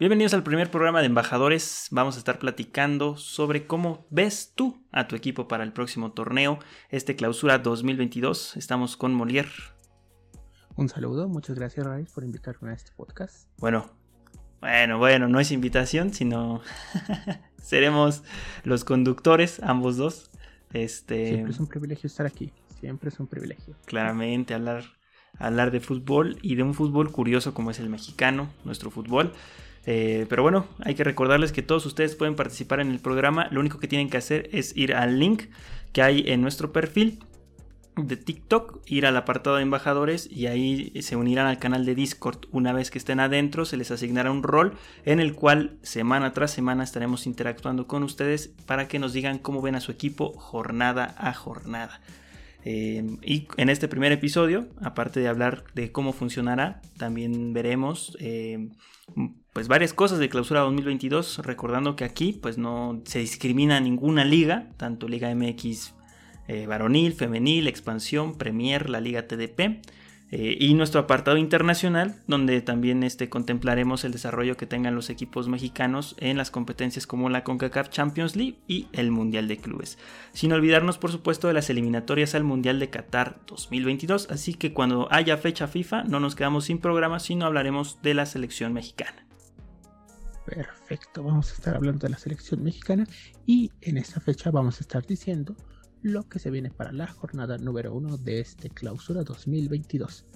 Bienvenidos al primer programa de embajadores. Vamos a estar platicando sobre cómo ves tú a tu equipo para el próximo torneo, este clausura 2022. Estamos con Molière. Un saludo, muchas gracias Raíz por invitarme a este podcast. Bueno, bueno, bueno, no es invitación, sino seremos los conductores, ambos dos. Este... Siempre es un privilegio estar aquí, siempre es un privilegio. Claramente, hablar, hablar de fútbol y de un fútbol curioso como es el mexicano, nuestro fútbol. Eh, pero bueno, hay que recordarles que todos ustedes pueden participar en el programa. Lo único que tienen que hacer es ir al link que hay en nuestro perfil de TikTok, ir al apartado de embajadores y ahí se unirán al canal de Discord. Una vez que estén adentro, se les asignará un rol en el cual semana tras semana estaremos interactuando con ustedes para que nos digan cómo ven a su equipo jornada a jornada. Eh, y en este primer episodio, aparte de hablar de cómo funcionará, también veremos eh, pues varias cosas de clausura 2022, recordando que aquí pues no se discrimina ninguna liga, tanto Liga MX eh, varonil, femenil, expansión, Premier, la Liga TDP. Eh, y nuestro apartado internacional, donde también este, contemplaremos el desarrollo que tengan los equipos mexicanos en las competencias como la CONCACAF Champions League y el Mundial de Clubes. Sin olvidarnos, por supuesto, de las eliminatorias al Mundial de Qatar 2022. Así que cuando haya fecha FIFA, no nos quedamos sin programa, sino hablaremos de la selección mexicana. Perfecto, vamos a estar hablando de la selección mexicana y en esta fecha vamos a estar diciendo lo que se viene para la jornada número uno de este clausura 2022,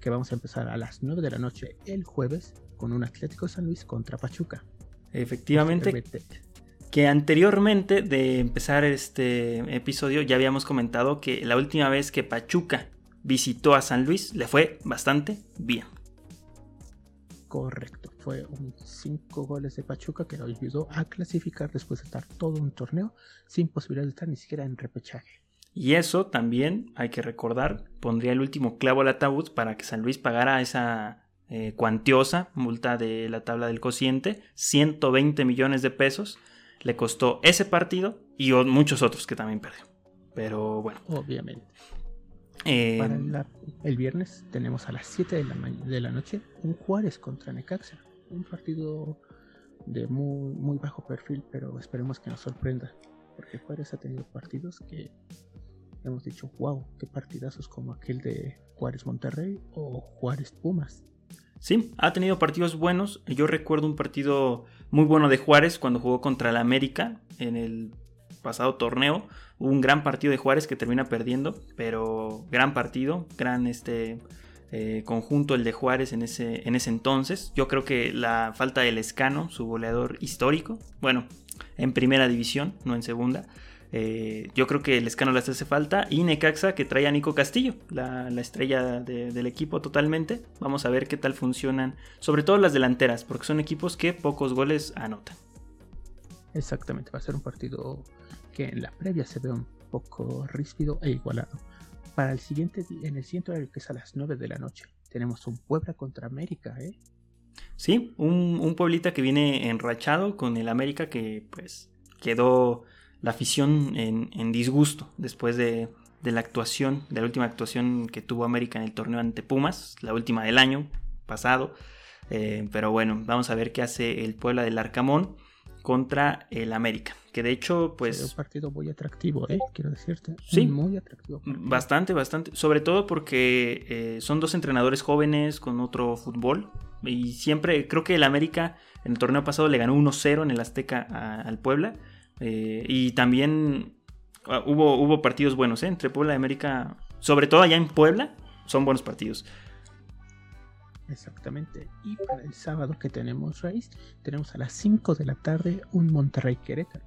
que vamos a empezar a las 9 de la noche el jueves con un Atlético San Luis contra Pachuca. Efectivamente, que anteriormente de empezar este episodio ya habíamos comentado que la última vez que Pachuca visitó a San Luis le fue bastante bien. Correcto, fue un 5 goles de Pachuca que lo ayudó a clasificar después de estar todo un torneo sin posibilidad de estar ni siquiera en repechaje. Y eso también, hay que recordar, pondría el último clavo al ataúd para que San Luis pagara esa eh, cuantiosa multa de la tabla del cociente, 120 millones de pesos. Le costó ese partido y muchos otros que también perdió. Pero bueno. Obviamente. Eh, Para el viernes tenemos a las 7 de la, de la noche un Juárez contra Necaxa. Un partido de muy, muy bajo perfil, pero esperemos que nos sorprenda. Porque Juárez ha tenido partidos que hemos dicho, wow, qué partidazos como aquel de Juárez Monterrey o Juárez Pumas. Sí, ha tenido partidos buenos. Yo recuerdo un partido muy bueno de Juárez cuando jugó contra el América en el pasado torneo. un gran partido de Juárez que termina perdiendo, pero gran partido, gran este eh, conjunto el de Juárez en ese, en ese entonces. Yo creo que la falta del Escano, su goleador histórico, bueno, en primera división, no en segunda. Eh, yo creo que el Escano le hace falta. Y Necaxa que trae a Nico Castillo, la, estrella del equipo totalmente. Vamos a ver qué tal funcionan, sobre todo las delanteras, porque son equipos que pocos goles anotan. Exactamente, va a ser un partido que en la previa se ve un poco ríspido e igualado. Para el siguiente en el siguiente horario, que es a las 9 de la noche, tenemos un Puebla contra América, ¿eh? Sí, un, un Pueblita que viene enrachado con el América que pues quedó la afición en, disgusto después de, la actuación, de la última actuación que tuvo América en el torneo ante Pumas, la última del año pasado. Eh, pero bueno, vamos a ver qué hace el Puebla del Arcamón contra el América. Que de hecho, pues. Es un partido muy atractivo, ¿eh? Quiero decirte. Sí. Muy atractivo. Bastante, bastante. Sobre todo porque eh, son dos entrenadores jóvenes con otro fútbol. Y siempre, creo que el América en el torneo pasado le ganó 1-0 en el Azteca al Puebla. Eh, y también ah, hubo, hubo partidos buenos, ¿eh? Entre Puebla y América. Sobre todo allá en Puebla, son buenos partidos. Exactamente. Y para el sábado que tenemos Raíz, tenemos a las 5 de la tarde un Monterrey Querétaro.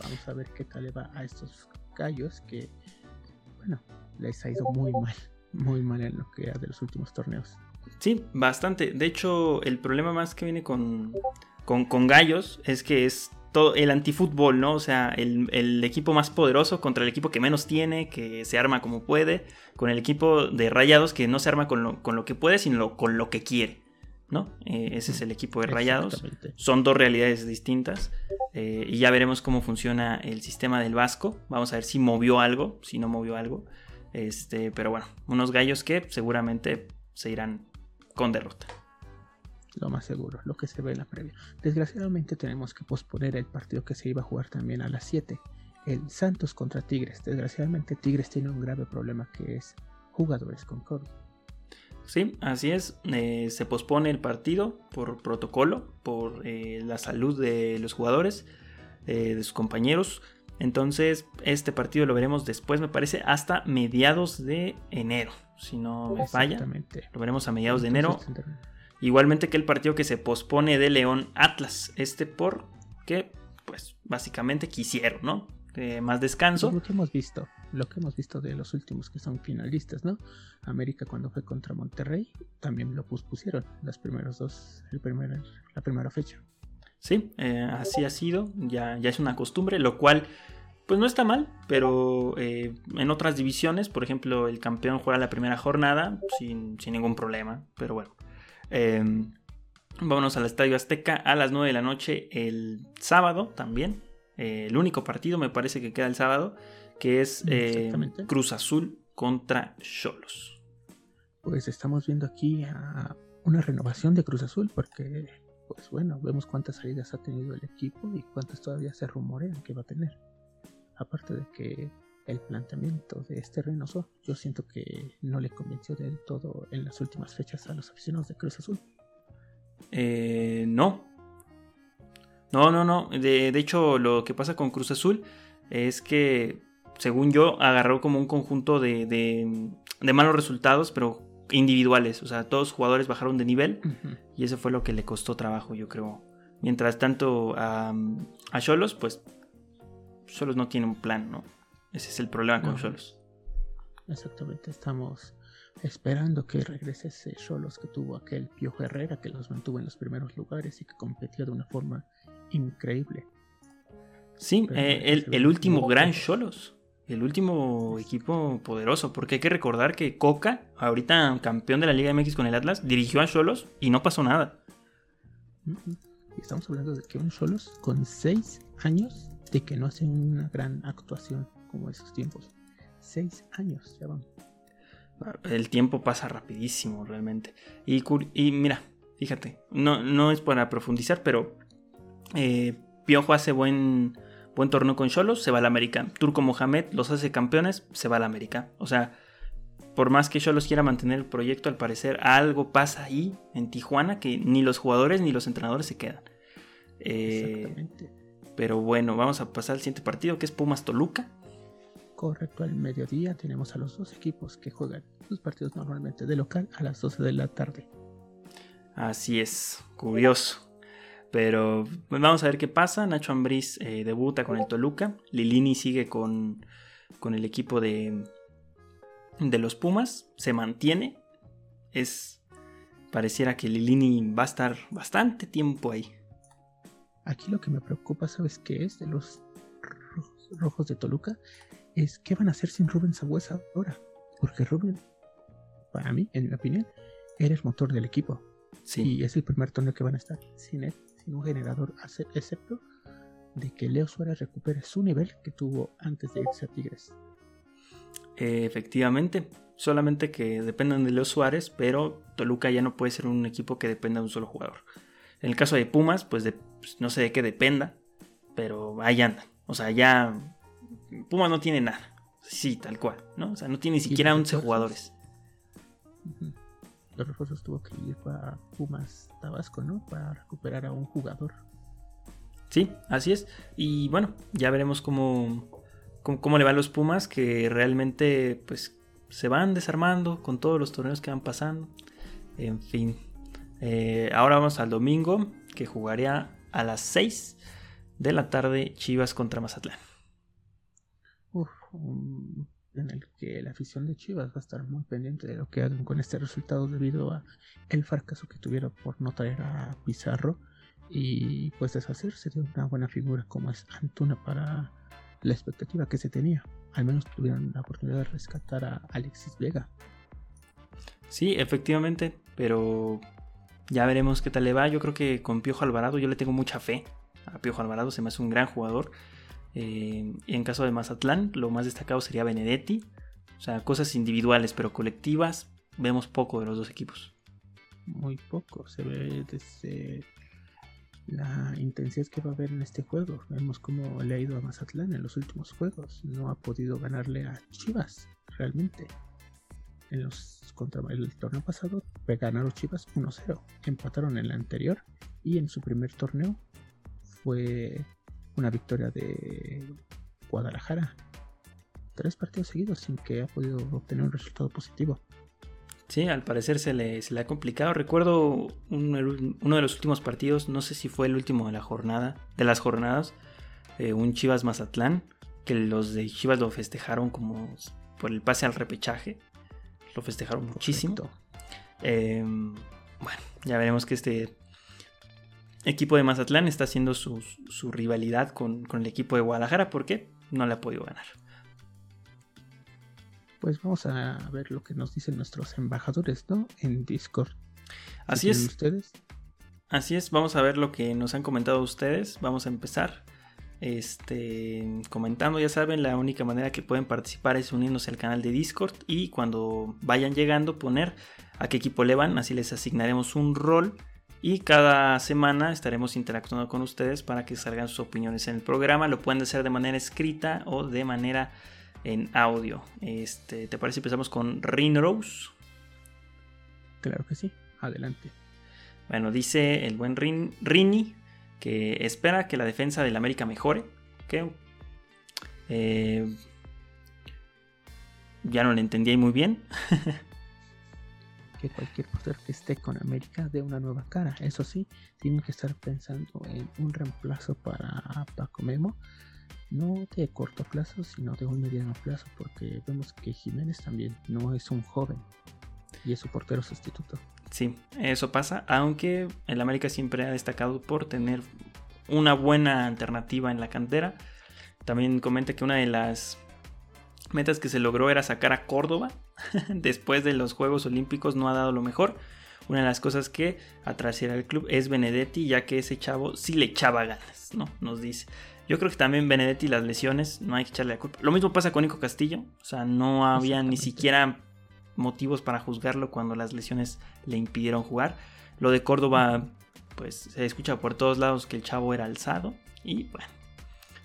Vamos a ver qué tal le va a estos gallos que, bueno, les ha ido muy mal, muy mal en lo que ha de los últimos torneos. Sí, bastante. De hecho, el problema más que viene con, con, con gallos es que es todo el antifútbol, ¿no? O sea, el, equipo más poderoso contra el equipo que menos tiene, que se arma como puede, con el equipo de Rayados que no se arma con lo, que puede, sino con lo que quiere, ¿no? Eh, ese es el equipo de Rayados. Son dos realidades distintas eh, y ya veremos cómo funciona el sistema del Vasco. Vamos a ver si movió algo, si no movió algo. Este, pero bueno, unos gallos que seguramente se irán con derrota. Lo más seguro, lo que se ve en la previa. Desgraciadamente tenemos que posponer el partido que se iba a jugar también a las 7, el Santos contra Tigres. Desgraciadamente Tigres tiene un grave problema que es jugadores con COVID. Sí, así es. Eh, se pospone el partido por protocolo, por eh, la salud de los jugadores, eh, de sus compañeros. Entonces, este partido lo veremos después, me parece, hasta mediados de enero. Si no me falla, lo veremos a mediados de enero. Igualmente que el partido que se pospone de León Atlas. Este porque, pues, básicamente quisieron, ¿no? más descanso. Lo que hemos visto, lo que hemos visto de los últimos que son finalistas, ¿no? América cuando fue contra Monterrey también lo pospusieron las primeros dos, el primer, la primera fecha. Sí, eh, así ha sido, ya, ya es una costumbre, lo cual pues no está mal, pero eh, en otras divisiones, por ejemplo, el campeón juega la primera jornada sin, sin ningún problema, pero bueno. Em, vámonos al Estadio Azteca a las 9 de la noche el sábado también. Eh, el único partido me parece que queda el sábado, que es eh, Cruz Azul contra Cholos. Pues estamos viendo aquí una renovación de Cruz Azul porque, pues bueno, vemos cuántas salidas ha tenido el equipo y cuántas todavía se rumorean que va a tener. Aparte de que el planteamiento de este Reynoso, yo siento que no le convenció del todo en las últimas fechas a los aficionados de Cruz Azul. Eh, no. No, no, no. De, hecho, lo que pasa con Cruz Azul es que, según yo, agarró como un conjunto de, de, malos resultados, pero individuales. O sea, todos los jugadores bajaron de nivel y eso fue lo que le costó trabajo, yo creo. Mientras tanto, a Cholos, pues, Cholos no tiene un plan, ¿no? Ese es el problema con Cholos. Exactamente, estamos esperando que regrese ese Cholos que tuvo aquel Piojo Herrera que los mantuvo en los primeros lugares y que competía de una forma increíble. Sí, eh, el, último gran Cholos. El último equipo poderoso. Porque hay que recordar que Coca, ahorita campeón de la Liga MX con el Atlas, dirigió a Cholos y no pasó nada. estamos hablando de que un Cholos con seis años de que no hace una gran actuación como esos tiempos. Seis años ya van. El tiempo pasa rapidísimo realmente. Y, y mira, fíjate, no, no es para profundizar, pero eh, Piojo hace buen, buen torneo con Cholos, se va al América. Turco Mohamed los hace campeones, se va al América. O sea, por más que Cholos quiera mantener el proyecto, al parecer algo pasa ahí en Tijuana que ni los jugadores ni los entrenadores se quedan. Eh, pero bueno, vamos a pasar al siguiente partido que es Pumas Toluca. Correcto, al mediodía tenemos a los dos equipos que juegan sus partidos normalmente de local a las 12 de la tarde. Así es, curioso. Pero vamos a ver qué pasa. Nacho Ambriz eh, debuta con el Toluca. Lilini sigue con, con el equipo de, de los Pumas. Se mantiene. Es. Pareciera que Lilini va a estar bastante tiempo ahí. Aquí lo que me preocupa, ¿sabes qué es? De los rojos de Toluca es qué van a hacer sin Rubén Sagüesa ahora. Porque Rubén, para mí, en mi opinión, era el motor del equipo. Sí. Y es el primer torneo que van a estar sin él, sin un generador, excepto de que Leo Suárez recupere su nivel que tuvo antes de irse a Tigres. efectivamente, solamente que dependan de Leo Suárez, pero Toluca ya no puede ser un equipo que dependa de un solo jugador. En el caso de Pumas, pues, pues no sé de qué dependa, pero ahí anda. O sea, ya Pumas no tiene nada. Sí, tal cual, ¿no? O sea, no tiene ni siquiera 11 jugadores. Los refuerzos tuvo que ir para Pumas Tabasco, ¿no? Para recuperar a un jugador. Sí, así es. Y bueno, ya veremos cómo, cómo, le va a los Pumas, que realmente pues se van desarmando con todos los torneos que van pasando. En fin. Eh, ahora vamos al domingo, que jugaría a las 6 de la tarde Chivas contra Mazatlán en el que la afición de Chivas va a estar muy pendiente de lo que hagan con este resultado debido a el fracaso que tuvieron por no traer a Pizarro y pues deshacerse de una buena figura como es Antuna para la expectativa que se tenía. Al menos tuvieron la oportunidad de rescatar a Alexis Vega. Sí, efectivamente, pero ya veremos qué tal le va. Yo creo que con Piojo Alvarado yo le tengo mucha fe. A Piojo Alvarado se me hace un gran jugador eh, en caso de Mazatlán, lo más destacado sería Benedetti. O sea, cosas individuales, pero colectivas, vemos poco de los dos equipos. muy poco. Se ve desde la intensidad que va a haber en este juego. Vemos cómo le ha ido a Mazatlán en los últimos juegos. No ha podido ganarle a Chivas, realmente. En los contra el torneo pasado ganaron Chivas 1-0. Empataron en el anterior y en su primer torneo fue una victoria de Guadalajara. Tres partidos seguidos sin que ha podido obtener un resultado positivo. Sí, al parecer se le, ha complicado. Recuerdo uno de los últimos partidos, no sé si fue el último de la jornada, de las jornadas, eh, un Chivas Mazatlán, que los de Chivas lo festejaron como por el pase al repechaje. Lo festejaron muchísimo. Em, bueno, ya veremos que este equipo de Mazatlán está haciendo su, rivalidad con, con el equipo de Guadalajara porque no le ha podido ganar pues vamos a ver lo que nos dicen nuestros embajadores, ¿no? En Discord. Así es. ustedes? Así es, vamos a ver lo que nos han comentado ustedes. Vamos a empezar este, comentando. Ya saben, la única manera que pueden participar es unirnos al canal de Discord y cuando vayan llegando poner a qué equipo le van. Así les asignaremos un rol y cada semana estaremos interactuando con ustedes para que salgan sus opiniones en el programa. Lo pueden hacer de manera escrita o de manera en audio. Este, ¿Te parece si empezamos con Rinrose? Claro que sí, adelante. Bueno, dice el buen Rini que espera que la defensa del América mejore. Que eh, ya no le entendí muy bien. que cualquier portero que esté con América dé una nueva cara. Eso sí, tienen que estar pensando en un reemplazo para Paco Memo no de corto plazo, sino de un mediano plazo, porque vemos que Jiménez también no es un joven y es su portero sustituto. Sí, eso pasa, aunque el América siempre ha destacado por tener una buena alternativa en la cantera. También comenta que una de las metas que se logró era sacar a Córdoba. Después de los Juegos Olímpicos no ha dado lo mejor. Una de las cosas que atrasiera el club es Benedetti, ya que ese chavo sí le echaba ganas, ¿no? Nos dice. Yo creo que también Benedetti las lesiones, no hay que echarle la culpa. Lo mismo pasa con Nico Castillo, o sea, no había ni siquiera motivos para juzgarlo cuando las lesiones le impidieron jugar. Lo de Córdoba, pues se escucha por todos lados que el chavo era alzado y bueno,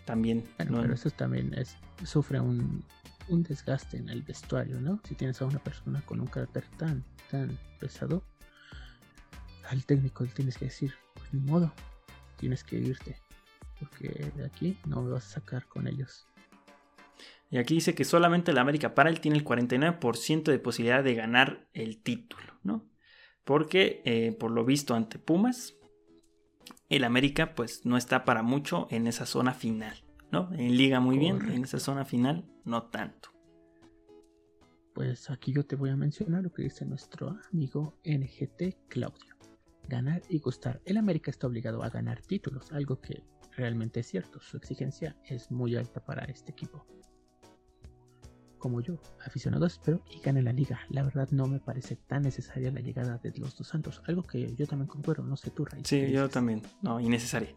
también... Bueno, pero eso también es, sufre un, un desgaste en el vestuario, ¿no? Si tienes a una persona con un carácter tan, tan pesado, al técnico le tienes que decir, pues ni modo, tienes que irte porque de aquí no me vas a sacar con ellos. Y aquí dice que solamente el América para él tiene el 49% de posibilidad de ganar el título, ¿no? Porque eh, por lo visto ante Pumas, el América pues no está para mucho en esa zona final, ¿no? En liga muy bien, en esa zona final no tanto. Pues aquí yo te voy a mencionar lo que dice nuestro amigo NGT Claudio. Ganar y gustar. El América está obligado a ganar títulos, algo que realmente es cierto, su exigencia es muy alta para este equipo. Como yo, aficionado espero y gane la liga. La verdad no me parece tan necesaria la llegada de los dos santos, algo que yo también concuerdo, no sé tú. Sí, yo también, no, innecesaria.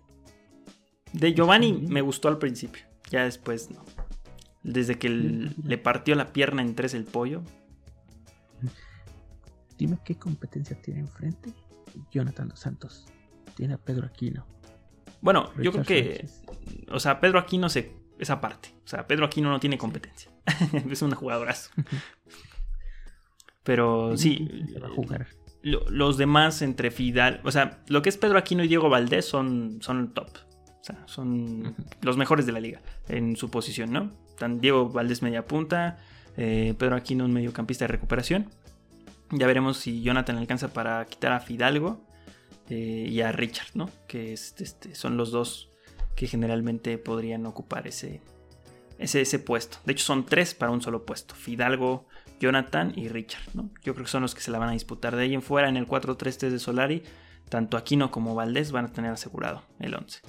De Giovanni me gustó al principio, ya después no. Desde que le partió la pierna en tres el pollo. Dime qué competencia tiene enfrente Jonathan dos Santos. Tiene a Pedro Aquino, bueno, yo creo que. O sea, Pedro Aquino se. Esa parte. O sea, Pedro Aquino no tiene competencia. es un jugadorazo. Pero sí. Va a jugar. los demás entre Fidal. O sea, lo que es Pedro Aquino y Diego Valdés son, son top. O sea, son los mejores de la liga en su posición, ¿no? Están Diego Valdés media punta, eh, Pedro Aquino un mediocampista de recuperación. Ya veremos si Jonathan alcanza para quitar a Fidalgo. Eh, y a Richard, ¿no? Que este, son los dos que generalmente podrían ocupar ese, ese, ese, puesto. De hecho, son tres para un solo puesto: Fidalgo, Jonathan y Richard, ¿no? Yo creo que son los que se la van a disputar. De ahí en fuera, en el 4-3-3 de Solari, tanto Aquino como Valdés van a tener asegurado el 11.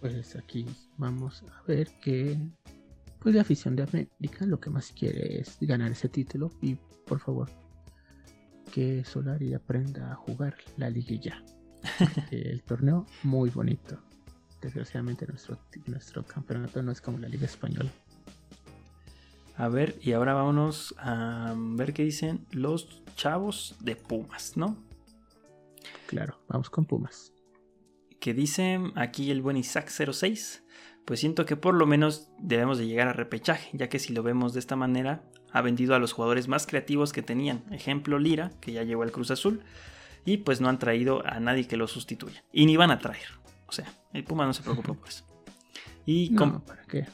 Pues aquí vamos a ver que pues la afición de América lo que más quiere es ganar ese título y por favor que Solari aprenda a jugar la liguilla. el torneo muy bonito. Desgraciadamente nuestro, nuestro campeonato no es como la liga española. A ver, y ahora vámonos a ver qué dicen los chavos de Pumas, ¿no? Claro, vamos con Pumas. Que dicen aquí el buen Isaac 06. Pues siento que por lo menos debemos de llegar a repechaje, ya que si lo vemos de esta manera, ha vendido a los jugadores más creativos que tenían. Ejemplo, Lira, que ya llegó al Cruz Azul, y pues no han traído a nadie que lo sustituya. Y ni van a traer. O sea, el Puma no se preocupa por eso. Y no, ¿para qué?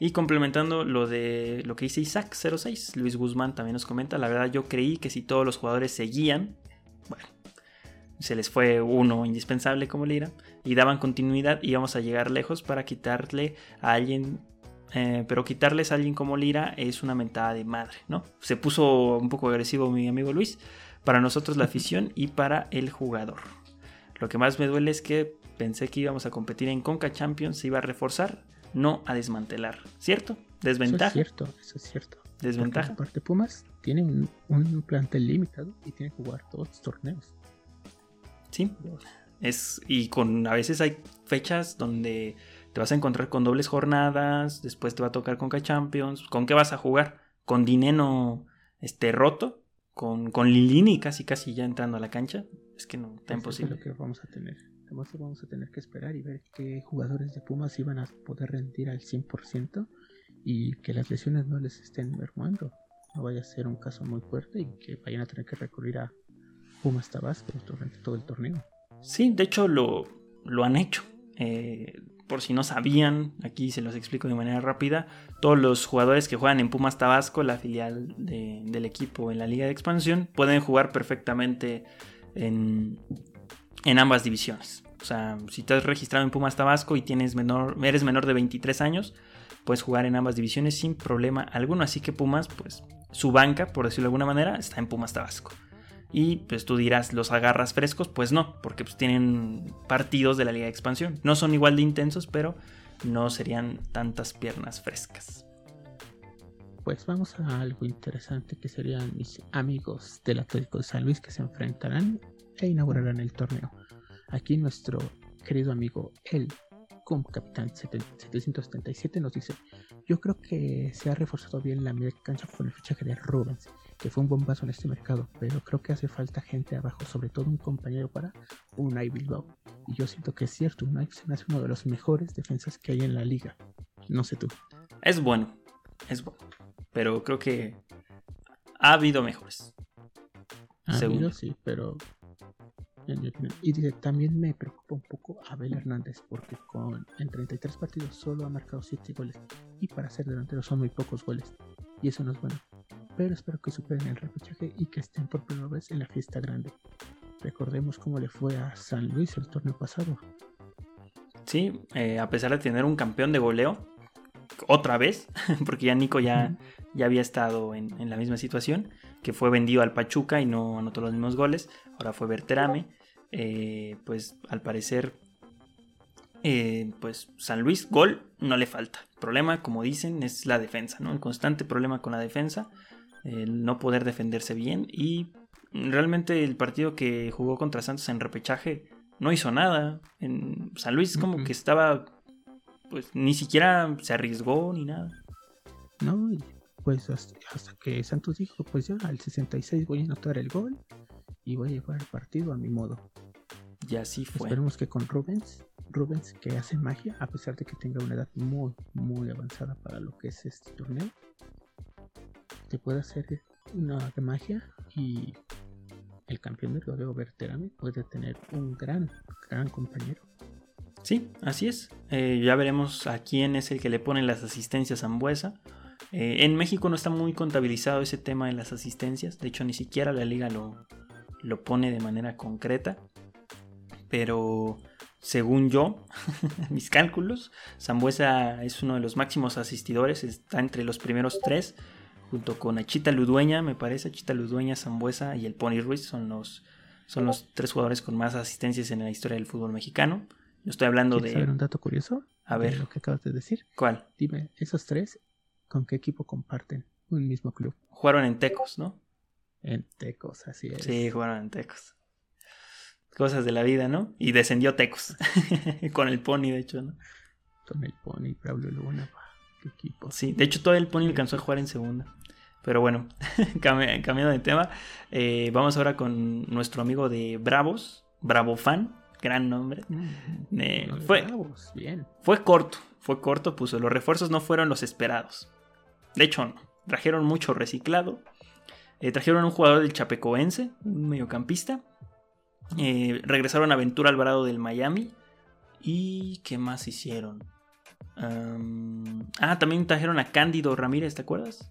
Y complementando lo de lo que dice Isaac 06, Luis Guzmán también nos comenta, la verdad yo creí que si todos los jugadores seguían, bueno, se les fue uno indispensable como Lira, y daban continuidad, íbamos a llegar lejos para quitarle a alguien, eh, pero quitarles a alguien como Lira es una mentada de madre, ¿no? Se puso un poco agresivo mi amigo Luis, para nosotros la afición y para el jugador. Lo que más me duele es que pensé que íbamos a competir en Conca Champions, se iba a reforzar, no a desmantelar, ¿cierto? Desventaja. Eso es cierto, eso es cierto. Desventaja. aparte Pumas tiene un, plantel limitado y tiene que jugar todos los torneos. Sí. Es, y con a veces hay fechas donde te vas a encontrar con dobles jornadas, después te va a tocar con Champions. ¿Con qué vas a jugar? ¿Con Dineno este, roto? ¿Con, con Lilini casi casi ya entrando a la cancha? Es que no, está imposible. Es lo que vamos a tener. Además vamos a tener que esperar y ver qué jugadores de Pumas iban a poder rendir al 100% y que las lesiones no les estén mermando. No vaya a ser un caso muy fuerte y que vayan a tener que recurrir a Pumas Tabasco durante todo el torneo. Sí, de hecho lo, lo han hecho. Eh, por si no sabían, aquí se los explico de manera rápida. Todos los jugadores que juegan en Pumas Tabasco, la filial del equipo en la Liga de Expansión, pueden jugar perfectamente en, en ambas divisiones. O sea, si estás registrado en Pumas Tabasco y tienes menor, eres menor de 23 años, puedes jugar en ambas divisiones sin problema alguno. Así que Pumas, pues su banca, por decirlo de alguna manera, está en Pumas Tabasco. Y pues tú dirás, ¿los agarras frescos? Pues no, porque pues tienen partidos de la Liga de Expansión. No son igual de intensos, pero no serían tantas piernas frescas. Pues vamos a algo interesante que serían mis amigos del Atlético de San Luis que se enfrentarán e inaugurarán el torneo. Aquí nuestro querido amigo el como capitán 777 nos dice, yo creo que se ha reforzado bien la media cancha con el fichaje de Rubens, que fue un bombazo en este mercado, pero creo que hace falta gente abajo, sobre todo un compañero para Unai Bilbao. Y yo siento que es cierto, Unai se me hace uno de los mejores defensas que hay en la liga. No sé tú. Es bueno, es bueno, pero creo que ha habido mejores. Ha habido, sí, pero y dice, también me preocupa un poco Abel Hernández porque con, en 33 partidos solo ha marcado 7 goles y para ser delantero son muy pocos goles y eso no es bueno. Pero espero que superen el repechaje y que estén por primera vez en la fiesta grande. Recordemos cómo le fue a San Luis el torneo pasado. Sí, eh, a pesar de tener un campeón de goleo, otra vez, porque ya Nico ya, ya había estado en, en, la misma situación, que fue vendido al Pachuca y no anotó los mismos goles, ahora fue Berterame, eh, pues al parecer, eh, pues San Luis, gol no le falta. El problema, como dicen, es la defensa, ¿no? El constante problema con la defensa, el no poder defenderse bien y realmente el partido que jugó contra Santos en repechaje no hizo nada. En San Luis como que estaba, pues ni siquiera se arriesgó ni nada. No, pues hasta, que Santos dijo, pues ya al 66 voy a anotar el gol y voy a llevar el partido a mi modo. Y así fue. Esperemos que con Rubens, Rubens que hace magia, a pesar de que tenga una edad muy, muy avanzada para lo que es este torneo, te pueda hacer una magia y el campeón del rodeo Berterame puede tener un gran, gran compañero. Sí, así es. Eh, ya veremos a quién es el que le pone las asistencias a Zambuesa. Eh, en México no está muy contabilizado ese tema de las asistencias. De hecho, ni siquiera la liga lo, lo pone de manera concreta. Pero según yo, mis cálculos, Zambuesa es uno de los máximos asistidores. Está entre los primeros tres. Junto con Achita Ludueña, me parece. Achita Ludueña, Zambuesa y el Pony Ruiz son los, son los tres jugadores con más asistencias en la historia del fútbol mexicano. Yo estoy hablando de. saber un dato curioso? A ver. lo que acabas de decir. ¿Cuál? Dime, esos tres ¿Con qué equipo comparten un mismo club? Jugaron en Tecos, ¿no? En Tecos, así es. Sí, jugaron en Tecos. Cosas de la vida, ¿no? Y descendió Tecos. Con el Pony, de hecho, ¿no? Con el Pony, Pablo Luna. qué equipo. Sí, de hecho todo el Pony alcanzó a jugar en segunda. Pero bueno, cambiando de tema, eh, vamos ahora con nuestro amigo de Bravos, Bravo Fan, gran nombre. Mm, eh, fue, bien. fue corto, fue corto, puso. Los refuerzos no fueron los esperados. De hecho, no. Trajeron mucho reciclado. Eh, trajeron un jugador del Chapecoense, un mediocampista. regresaron a Ventura Alvarado del Miami. ¿Y qué más hicieron? ah, también trajeron a Cándido Ramírez, ¿te acuerdas?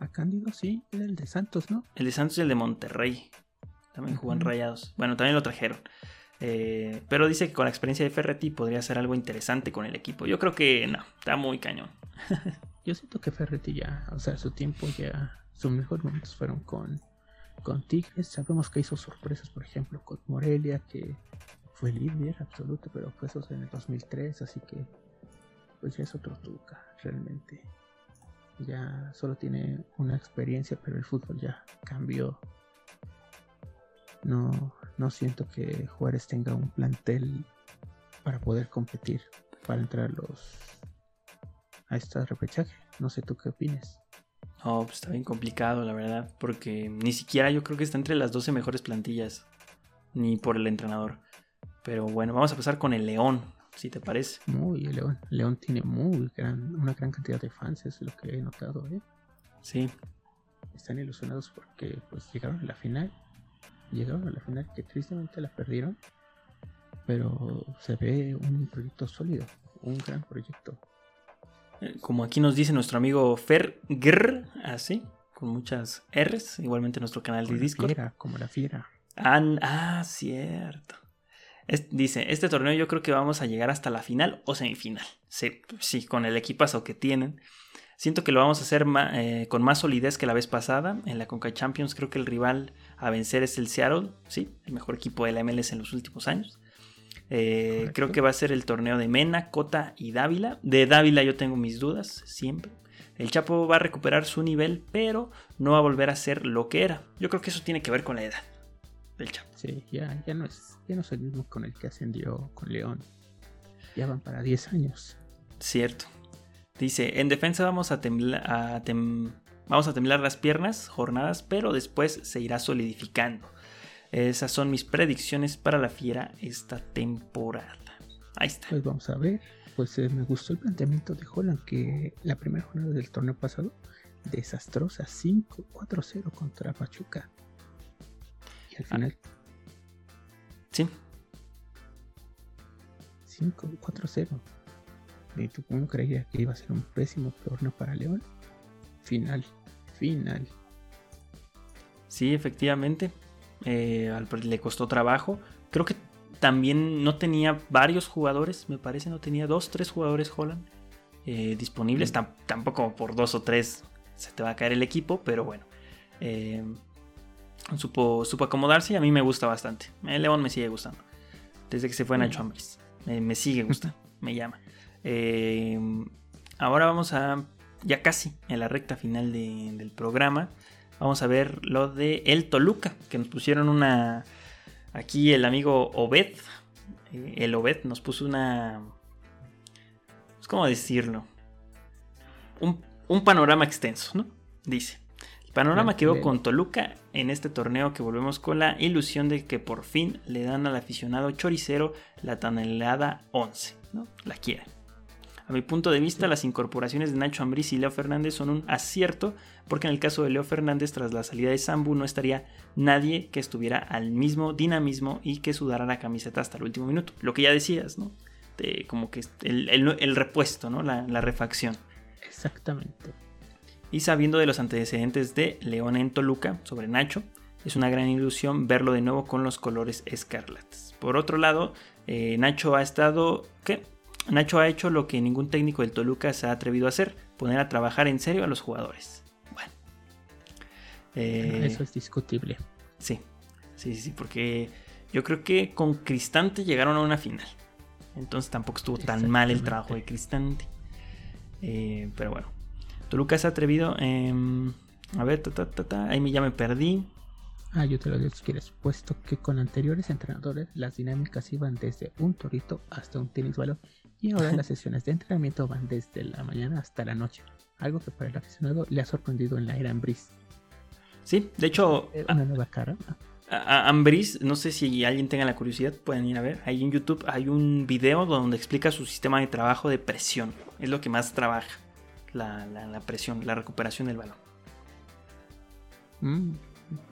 A Cándido, sí, era el de Santos, ¿no? El de Santos y el de Monterrey. También jugó en Rayados. Bueno, también lo trajeron. Eh, pero dice que con la experiencia de Ferretti podría hacer algo interesante con el equipo. Yo creo que no, está muy cañón. Yo siento que Ferretti ya, o sea, su tiempo ya, sus mejores momentos fueron con, con Tigres. Sabemos que hizo sorpresas, por ejemplo, con Morelia, que fue líder absoluto, pero fue eso en el 2003, así que pues ya es otro Tuca, realmente ya solo tiene una experiencia, pero el fútbol ya cambió. No, no siento que Juárez tenga un plantel para poder competir, para entrar los a esta repechaje. No sé tú qué opinas. Oh, pues está bien complicado, la verdad, porque ni siquiera yo creo que está entre las 12 mejores plantillas, ni por el entrenador. Pero bueno, vamos a pasar con el León, si te parece. Muy, León, León tiene muy gran, una gran cantidad de fans, es lo que he notado, ¿eh? Sí. Están ilusionados porque pues llegaron a la final. Llegaron a la final que tristemente la perdieron. Pero se ve un proyecto sólido, un gran proyecto. Eh, como aquí nos dice nuestro amigo Fer Grr, así, con muchas R's, igualmente nuestro canal de Discord. como la fiera. ah, cierto dice, este torneo yo creo que vamos a llegar hasta la final o semifinal. Sí, sí con el equipazo que tienen. Siento que lo vamos a hacer eh, con más solidez que la vez pasada. En la Conca Champions creo que el rival a vencer es el Seattle, sí, el mejor equipo de la MLS en los últimos años. Eh, creo que va a ser el torneo de Mena, Cota y Dávila. De Dávila yo tengo mis dudas, siempre. El Chapo va a recuperar su nivel, pero no va a volver a ser lo que era. Yo creo que eso tiene que ver con la edad del Chapo. Sí, ya, ya no es ya no es el mismo con el que ascendió con León. Ya van para 10 años. Cierto. Dice, en defensa vamos a, temblar, vamos a temblar las piernas, jornadas, pero después se irá solidificando. Esas son mis predicciones para la fiera esta temporada. Ahí está. Pues vamos a ver. Pues eh, me gustó el planteamiento de Holland que la primera jornada del torneo pasado, desastrosa, 5-4-0 contra Pachuca. Al final Sí. 5-4-0. ¿Y tú cómo creías que iba a ser un pésimo torneo para León? Final, final. Sí, efectivamente. Eh, le costó trabajo. Creo que también no tenía varios jugadores, me parece, no tenía dos, tres jugadores Holland eh, disponibles. tampoco por dos o tres se te va a caer el equipo, pero bueno. Eh, supo, supo acomodarse y a mí me gusta bastante. El León me sigue gustando. Desde que se fue Nacho Ambriz. me sigue gustando, me llama. Eh, ahora vamos a, ya casi en la recta final del programa, vamos a ver lo de El Toluca, que nos pusieron una, aquí el amigo Obed, eh, el Obed nos puso una, pues, ¿cómo decirlo? Un, un panorama extenso, ¿no? Dice. Panorama quedó con Toluca en este torneo que volvemos con la ilusión de que por fin le dan al aficionado choricero la tan helada 11, ¿no? La quieren. A mi punto de vista, las incorporaciones de Nacho Ambriz y Leo Fernández son un acierto, porque en el caso de Leo Fernández, tras la salida de Sambu, no estaría nadie que estuviera al mismo dinamismo y que sudara la camiseta hasta el último minuto. Lo que ya decías, ¿no? De, como que el, repuesto, ¿no? la refacción. Exactamente. Y sabiendo de los antecedentes de León en Toluca sobre Nacho, es una gran ilusión verlo de nuevo con los colores escarlatas. Por otro lado, eh, Nacho ha estado. ¿Qué? Nacho ha hecho lo que ningún técnico del Toluca se ha atrevido a hacer: poner a trabajar en serio a los jugadores. Bueno. Eh, eso es discutible. Sí, sí, sí, porque yo creo que con Cristante llegaron a una final. Entonces tampoco estuvo tan mal el trabajo de Cristante. Eh, pero bueno, Toluca se ha atrevido. a ver, ta, ta, ta, ahí ya me perdí. Ah, yo te lo digo si quieres, puesto que con anteriores entrenadores las dinámicas iban desde un torito hasta un tenis balón y ahora las sesiones de entrenamiento van desde la mañana hasta la noche, algo que para el aficionado le ha sorprendido en la era Ambris. Sí, de hecho... Una nueva cara. Ambris, no sé si alguien tenga la curiosidad, pueden ir a ver. Ahí en YouTube hay un video donde explica su sistema de trabajo de presión. Es lo que más trabaja, la, presión, la recuperación del balón. Mm.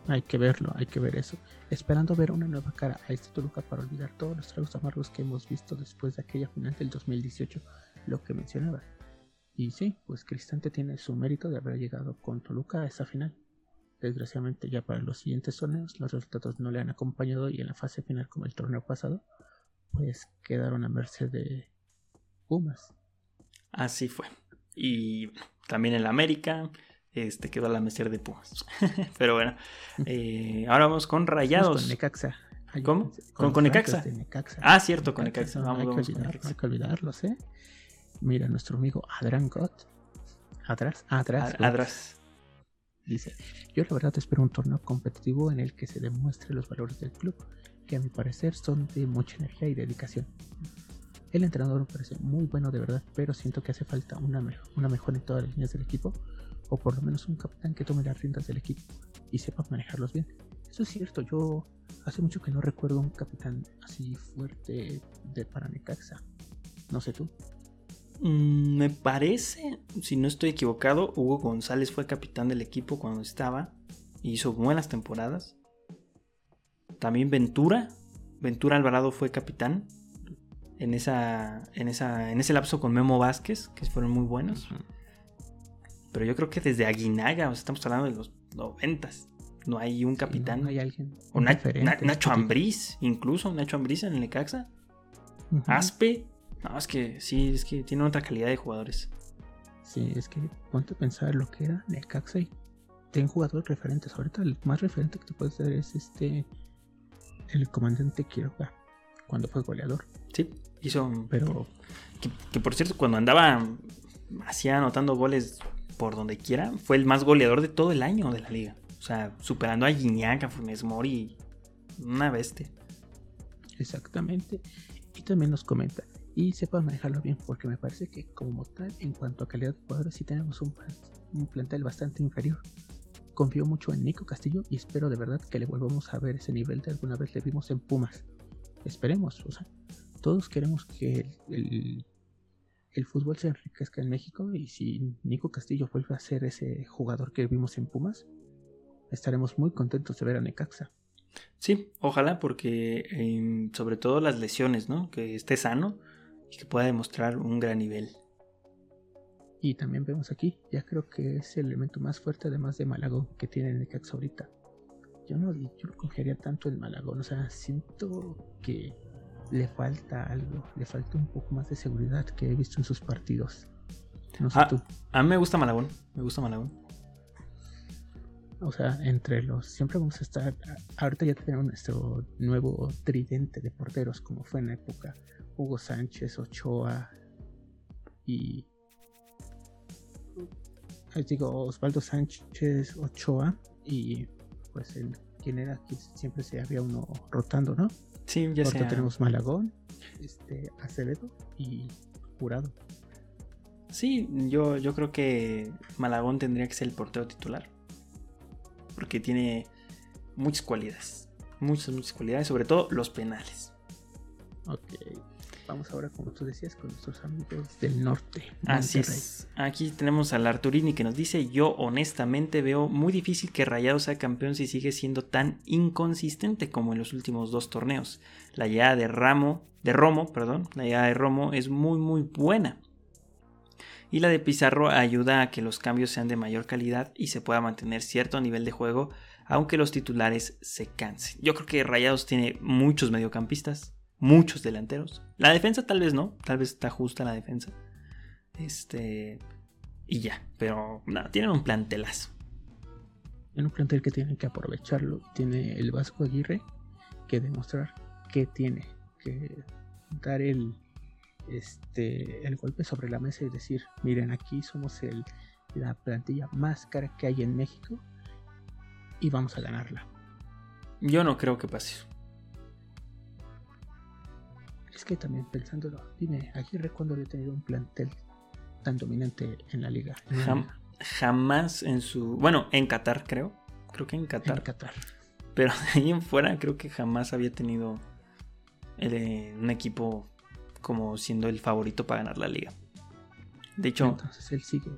Hay que verlo, hay que ver eso. Esperando ver una nueva cara a este Toluca para olvidar todos los tragos amargos que hemos visto después de aquella final del 2018, lo que mencionaba. Y sí, pues Cristante tiene su mérito de haber llegado con Toluca a esa final. Desgraciadamente ya para los siguientes torneos los resultados no le han acompañado y en la fase final como el torneo pasado, pues quedaron a merced de Pumas. Así fue. Y también en la América, este, quedó a la mesera de Pumas. Pero bueno, eh, ahora vamos con Rayados. con Necaxa. ¿Cómo? Con, con, Necaxa. Ah, cierto, con Necaxa. Vamos, hay, que olvidar, hay que olvidarlos, ¿eh? Mira, nuestro amigo Adran Gott. Atrás, atrás. Atrás. Dice, yo la verdad espero un torneo competitivo en el que se demuestre los valores del club, que a mi parecer son de mucha energía y dedicación. El entrenador me parece muy bueno de verdad, pero siento que hace falta una, una mejora en todas las líneas del equipo o por lo menos un capitán que tome las riendas del equipo y sepa manejarlos bien. Eso es cierto, yo hace mucho que no recuerdo un capitán así fuerte de Paranecaxa. No sé tú. Mm, me parece, si no estoy equivocado, Hugo González fue capitán del equipo cuando estaba. Hizo buenas temporadas. También Ventura. Ventura Alvarado fue capitán. En, esa, en, esa, en ese lapso con Memo Vázquez, que fueron muy buenos. Pero yo creo que desde Aguinaga, o sea, estamos hablando de los noventas. No hay un capitán. no hay alguien. O Nacho Ambriz, incluso Nacho Ambriz en el Necaxa. Aspe. No, es que sí, es que tiene otra calidad de jugadores. Sí, es que ponte a pensar lo que era Necaxa y ten jugadores referentes. Ahorita el más referente que te puedes dar es este. El comandante Quiroga, cuando fue goleador. Sí, hizo. Pero. Que, que por cierto, cuando andaba. Hacía anotando goles por donde quiera, fue el más goleador de todo el año de la liga. O sea, superando a Gignac, a Funes Mori, una bestia. Exactamente. Y también nos comenta, y sepa manejarlo bien, porque me parece que como tal, en cuanto a calidad de jugadores, sí tenemos un, un plantel bastante inferior. Confío mucho en Nico Castillo y espero de verdad que le volvamos a ver ese nivel de alguna vez le vimos en Pumas. Esperemos, o sea, todos queremos que el el fútbol se enriquezca en México y si Nico Castillo vuelve a ser ese jugador que vimos en Pumas, estaremos muy contentos de ver a Necaxa. Sí, ojalá porque em, sobre todo las lesiones, ¿no? Que esté sano y que pueda demostrar un gran nivel. Y también vemos aquí, ya creo que es el elemento más fuerte además de Malagón que tiene Necaxa ahorita. Yo no, yo no confiaría tanto en Malagón, o sea, siento que le falta algo, le falta un poco más de seguridad que he visto en sus partidos. No sé ah, tú. A mí me gusta Malagón, me gusta Malagón. O sea, entre los, siempre vamos a estar, ahorita ya tenemos nuestro nuevo tridente de porteros, como fue en la época Hugo Sánchez, Ochoa y digo Osvaldo Sánchez, Ochoa y pues el quien era que siempre se había uno rotando, ¿no? Sí, ya tenemos Malagón, este, Acevedo y Jurado. Sí, yo, yo creo que Malagón tendría que ser el portero titular. Porque tiene muchas cualidades. Muchas, muchas cualidades, sobre todo los penales. Ok. Vamos ahora, como tú decías, con nuestros amigos del norte. Así es. Aquí tenemos al Arturini que nos dice: Yo honestamente veo muy difícil que Rayado sea campeón si sigue siendo tan inconsistente como en los últimos dos torneos. La llegada de Ramo, de Romo, perdón, la llegada de Romo es muy muy buena. Y la de Pizarro ayuda a que los cambios sean de mayor calidad y se pueda mantener cierto nivel de juego, aunque los titulares se cansen. Yo creo que Rayados tiene muchos mediocampistas, muchos delanteros. La defensa tal vez no, tal vez está justa la defensa. Este. Y ya, pero nada, tienen un plantelazo. En un plantel que tienen que aprovecharlo. Tiene el Vasco Aguirre que demostrar que tiene que dar el, este, el golpe sobre la mesa y decir, miren, aquí somos el, la plantilla más cara que hay en México y vamos a ganarla. Yo no creo que pase. Es que también pensándolo, dime, Aguirre cuando había tenido un plantel tan dominante en la liga. jamás en su. Bueno, en Qatar, creo. Creo que en Qatar. En Qatar. Pero de ahí en fuera, creo que jamás había tenido eh, un equipo como siendo el favorito para ganar la liga. De hecho, entonces él sigue.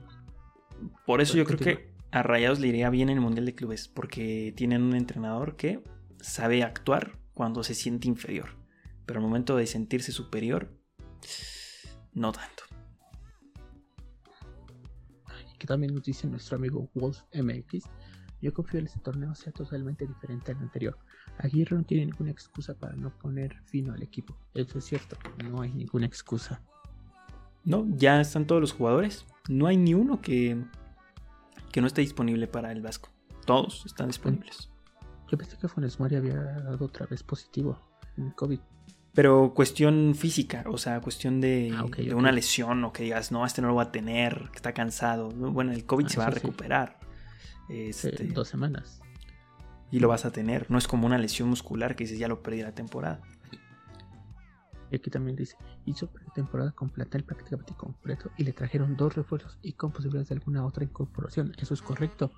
Por eso yo creo que a Rayados le iría bien en el Mundial de Clubes, porque tienen un entrenador que sabe actuar cuando se siente inferior, pero al momento de sentirse superior, no tanto. Que también nos dice nuestro amigo Wolf MX. Yo confío en este torneo sea totalmente diferente al anterior. Aguirre no tiene ninguna excusa para no poner fino al equipo. Eso es cierto, no hay ninguna excusa. No, ya están todos los jugadores. No hay ni uno que, que no esté disponible para el Vasco. Todos están disponibles. Yo pensé que Funes Mori había dado otra vez positivo en COVID. Pero cuestión física, o sea, cuestión de, ah, una lesión o que digas, no, este no lo va a tener, que está cansado. Bueno, el COVID ah, se va a recuperar. Este, dos semanas. Y lo vas a tener. No es como una lesión muscular que dices, ya lo perdí la temporada. Y aquí también dice, hizo temporada completa el prácticamente completo y le trajeron dos refuerzos y con posibilidades de alguna otra incorporación. Eso es correcto.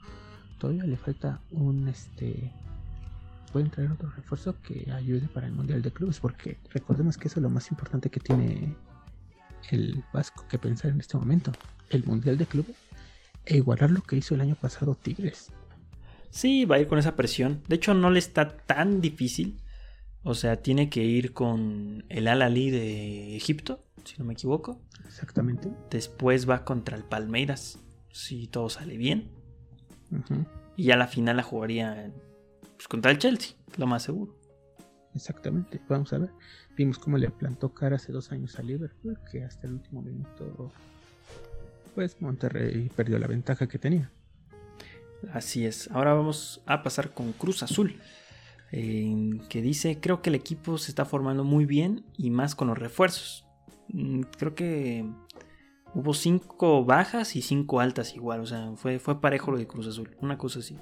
Todavía le falta un este pueden traer otro refuerzo que ayude para el Mundial de Clubes, porque recordemos que eso es lo más importante que tiene el Vasco que pensar en este momento, el Mundial de Clubes e igualar lo que hizo el año pasado Tigres. Sí, va a ir con esa presión. De hecho, no le está tan difícil. O sea, tiene que ir con el Al-Ali de Egipto, si no me equivoco. Exactamente. Después va contra el Palmeiras, si todo sale bien. Y ya la final la jugaría pues, contra el Chelsea, lo más seguro. Exactamente, vamos a ver. Vimos cómo le plantó cara hace dos años a Liverpool, que hasta el último minuto, pues Monterrey perdió la ventaja que tenía. Así es. Ahora vamos a pasar con Cruz Azul. que dice, creo que el equipo se está formando muy bien y más con los refuerzos. Mm, creo que hubo cinco bajas y cinco altas igual. O sea, fue, fue parejo lo de Cruz Azul. Una cosa así.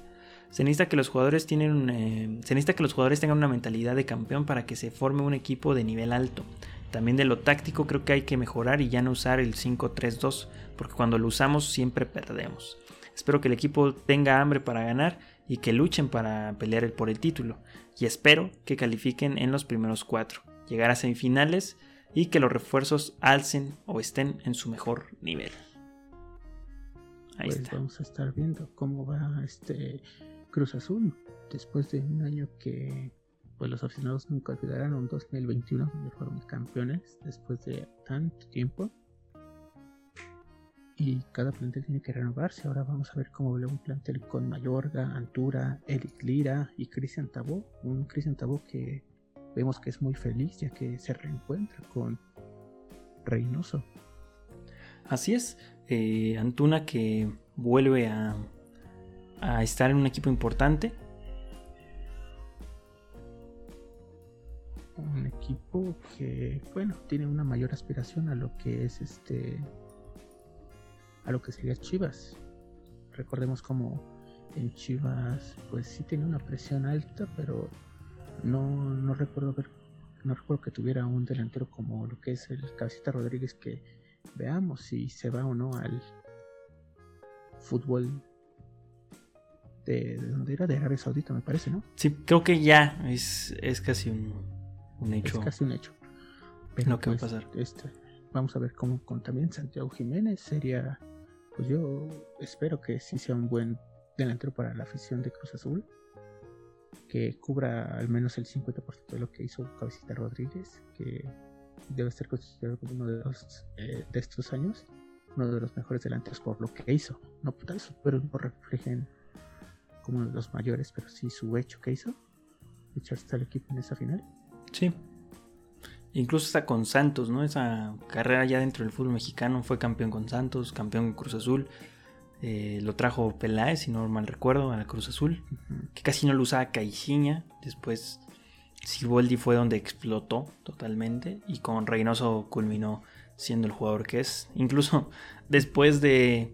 Se necesita que los jugadores tienen, eh, se necesita que los jugadores tengan una mentalidad de campeón para que se forme un equipo de nivel alto. También de lo táctico creo que hay que mejorar y ya no usar el 5-3-2, porque cuando lo usamos siempre perdemos. Espero que el equipo tenga hambre para ganar y que luchen para pelear por el título. Y espero que califiquen en los primeros cuatro, llegar a semifinales y que los refuerzos alcen o estén en su mejor nivel. Ahí pues está. Vamos a estar viendo cómo va este Cruz Azul después de un año que pues los aficionados nunca olvidarán un 2021 donde fueron campeones después de tanto tiempo y cada plantel tiene que renovarse. Ahora vamos a ver cómo vuelve un plantel con Mayorga, Antura, Eric Lira y Cristian Tabó. Un Cristian Tabó que vemos que es muy feliz ya que se reencuentra con Reynoso. Así es, eh, Antuna que vuelve a, a estar en un equipo importante. Un equipo que, bueno, tiene una mayor aspiración a lo que es este a lo que sería Chivas. Recordemos como en Chivas pues sí tenía una presión alta, pero no, no recuerdo ver, no recuerdo que tuviera un delantero como lo que es el Cabecita Rodríguez que veamos si se va o no al fútbol de, de donde era de Arabia Saudita me parece, ¿no? Sí, creo que ya es, es casi un, un hecho. Es casi un hecho. Pero lo que va a pues, pasar. Este, vamos a ver cómo con también Santiago Jiménez sería pues yo espero que sí sea un buen delantero para la afición de Cruz Azul, que cubra al menos el 50% de lo que hizo Cabecita Rodríguez, que debe ser considerado como uno de los eh, de estos años, uno de los mejores delanteros por lo que hizo, no por eso, pero no reflejen como los mayores, pero sí su hecho que hizo, echarse al equipo en esa final. Sí, Incluso está con Santos, ¿no? Esa carrera ya dentro del fútbol mexicano. Fue campeón con Santos, campeón con Cruz Azul. Eh, lo trajo Peláez, si no mal recuerdo, a la Cruz Azul. Que casi no lo usaba Caixinha. Después Siboldi fue donde explotó totalmente. Y con Reynoso culminó siendo el jugador que es. Incluso después de,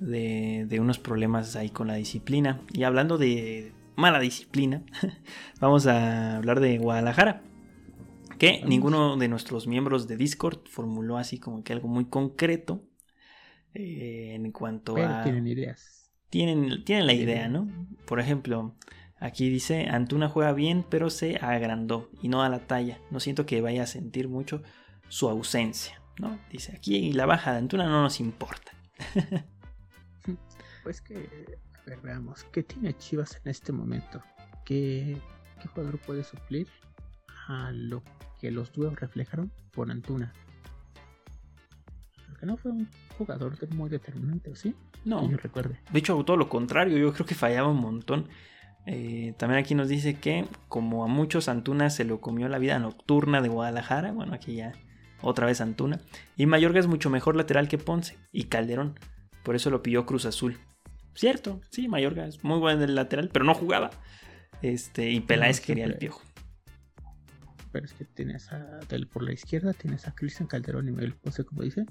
de, de unos problemas ahí con la disciplina. Y hablando de mala disciplina, vamos a hablar de Guadalajara. Que ninguno de nuestros miembros de Discord formuló así como que algo muy concreto eh, en cuanto a... Tienen ideas. Tienen, tienen la idea, ¿no? Por ejemplo, aquí dice, Antuna juega bien, pero se agrandó y no a la talla. No siento que vaya a sentir mucho su ausencia, ¿no? Dice, aquí la baja de Antuna no nos importa. pues que, a ver, veamos, ¿qué tiene Chivas en este momento? ¿Qué, qué jugador puede suplir a lo que los duelos reflejaron por Antuna? Porque no fue un jugador muy determinante, ¿sí? No. yo recuerde. De hecho, todo lo contrario, yo creo que fallaba un montón. Eh, también aquí nos dice que, como a muchos, Antuna se lo comió la vida nocturna de Guadalajara. Bueno, aquí ya otra vez Antuna. Y Mayorga es mucho mejor lateral que Ponce y Calderón. Por eso lo pilló Cruz Azul. Cierto, sí, Mayorga es muy buen del lateral, pero no jugaba. Este, y Peláez quería el piojo. Pero es que tienes a, por la izquierda tienes a Cristian Calderón y Miguel Ponce, como dice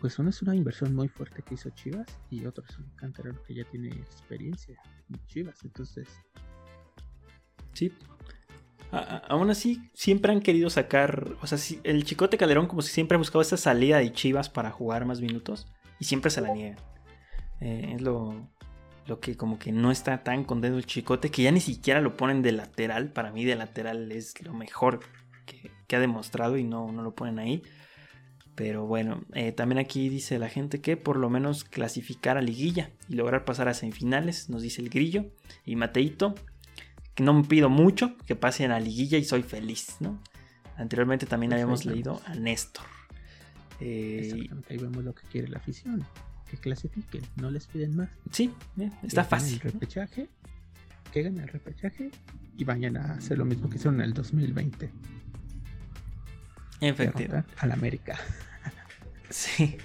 pues uno es una inversión muy fuerte que hizo Chivas y otro es un canterano que ya tiene experiencia en Chivas. Entonces, sí. aún así, siempre han querido sacar. O sea, el Chicote Calderón, como si siempre ha buscado esa salida de Chivas para jugar más minutos y siempre se la niega. Eh, es lo, lo que, como que no está tan contento el Chicote, que ya ni siquiera lo ponen de lateral. Para mí, de lateral es lo mejor que, ha demostrado y no, no lo ponen ahí. Pero bueno, eh, también aquí dice la gente que por lo menos clasificar a liguilla y lograr pasar a semifinales, nos dice el grillo. Y Mateito, que no me pido mucho, que pasen a liguilla y soy feliz, ¿no? Anteriormente también habíamos leído a Néstor. Eh, ahí vemos lo que quiere la afición, que clasifiquen, no les piden más. Sí, está fácil. El repechaje, que ganen el repechaje y vayan a hacer lo mismo que hicieron en el 2020. Efectivamente. Al América. Sí,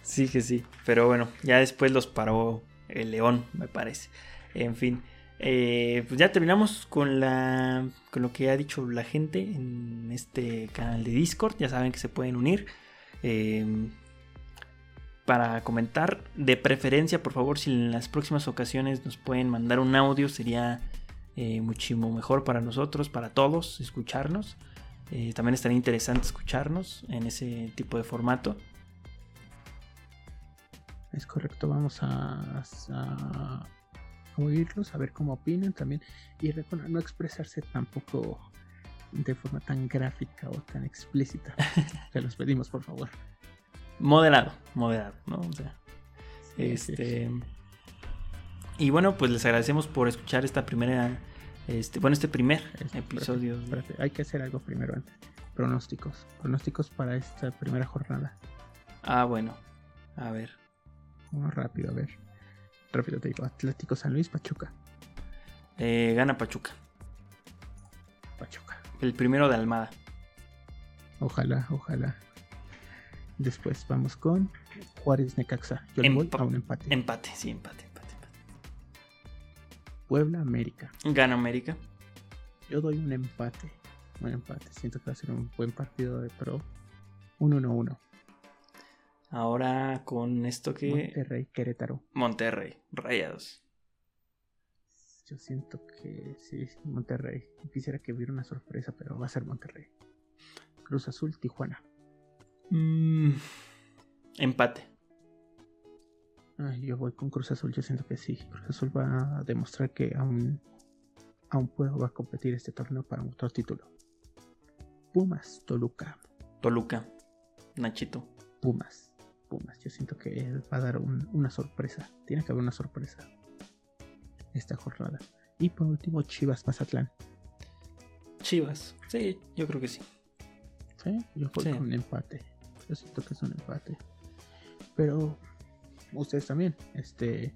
sí que sí. Pero bueno, ya después los paró el León, me parece. En fin. Eh, pues ya terminamos con la con lo que ha dicho la gente en este canal de Discord. Ya saben que se pueden unir. Em, para comentar, de preferencia, por favor, si en las próximas ocasiones nos pueden mandar un audio, sería eh, muchísimo mejor para nosotros, para todos, escucharnos. Eh, también estaría interesante escucharnos en ese tipo de formato. Es correcto, vamos a, oírlos, a ver cómo opinan también y no expresarse tampoco de forma tan gráfica o tan explícita. Se los pedimos, por favor. Moderado, moderado, ¿no? O sea, este. Y bueno, pues les agradecemos por escuchar esta primera este, bueno, este primer episodio. hay que hacer algo primero antes. Pronósticos. Pronósticos para esta primera jornada. Ah, bueno. A ver. Vamos rápido, a ver. Rápido te digo. Atlético San Luis, Pachuca. Eh, gana Pachuca. Pachuca. El primero de Almada. Ojalá, ojalá. Después vamos con Juárez Necaxa. Yo le voy a un empate. Empate, sí, empate. Puebla América. Gana América. Yo doy un empate. Un empate. Siento que va a ser un buen partido de pro. Un 1-1. Ahora con esto que. Monterrey, Querétaro. Monterrey, Rayados. Yo siento que sí, Monterrey. Quisiera que hubiera una sorpresa, pero va a ser Monterrey. Cruz Azul, Tijuana. Mm, empate yo voy con Cruz Azul, yo siento que sí. Cruz Azul va a demostrar que aún, aún puedo, va a competir este torneo para otro título. Pumas, Toluca. Toluca, Nachito. Pumas, Pumas. Yo siento que va a dar una sorpresa. Tiene que haber una sorpresa esta jornada. Y por último, Chivas, Mazatlán. Chivas, sí, yo creo que sí. Sí, yo voy con un empate. Yo siento que es un empate. Pero ustedes también, este,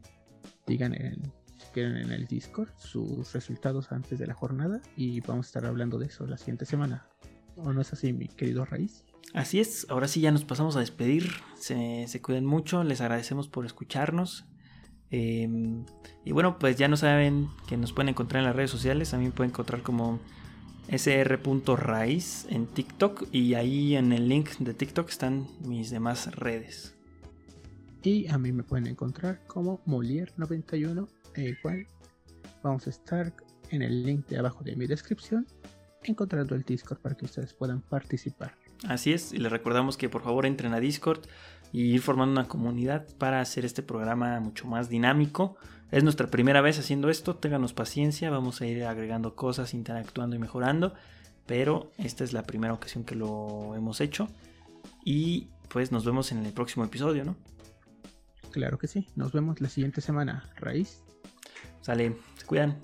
digan en, en el Discord sus resultados antes de la jornada y vamos a estar hablando de eso la siguiente semana. ¿O no es así, mi querido Raíz? Así es, ahora sí ya nos pasamos a despedir. Se, cuiden mucho, les agradecemos por escucharnos. Em, y bueno, pues ya no saben que nos pueden encontrar en las redes sociales. Me pueden encontrar como sr.raiz en TikTok. Y ahí en el link de TikTok están mis demás redes. Y a mí me pueden encontrar como Molière91, e igual vamos a estar en el link de abajo de mi descripción encontrando el Discord para que ustedes puedan participar. Así es, y les recordamos que por favor entren a Discord y ir formando una comunidad para hacer este programa mucho más dinámico. Es nuestra primera vez haciendo esto, ténganos paciencia, vamos a ir agregando cosas, interactuando y mejorando, pero esta es la primera ocasión que lo hemos hecho y pues nos vemos en el próximo episodio, ¿no? Claro que sí, nos vemos la siguiente semana, Raíz. Sale, se cuidan.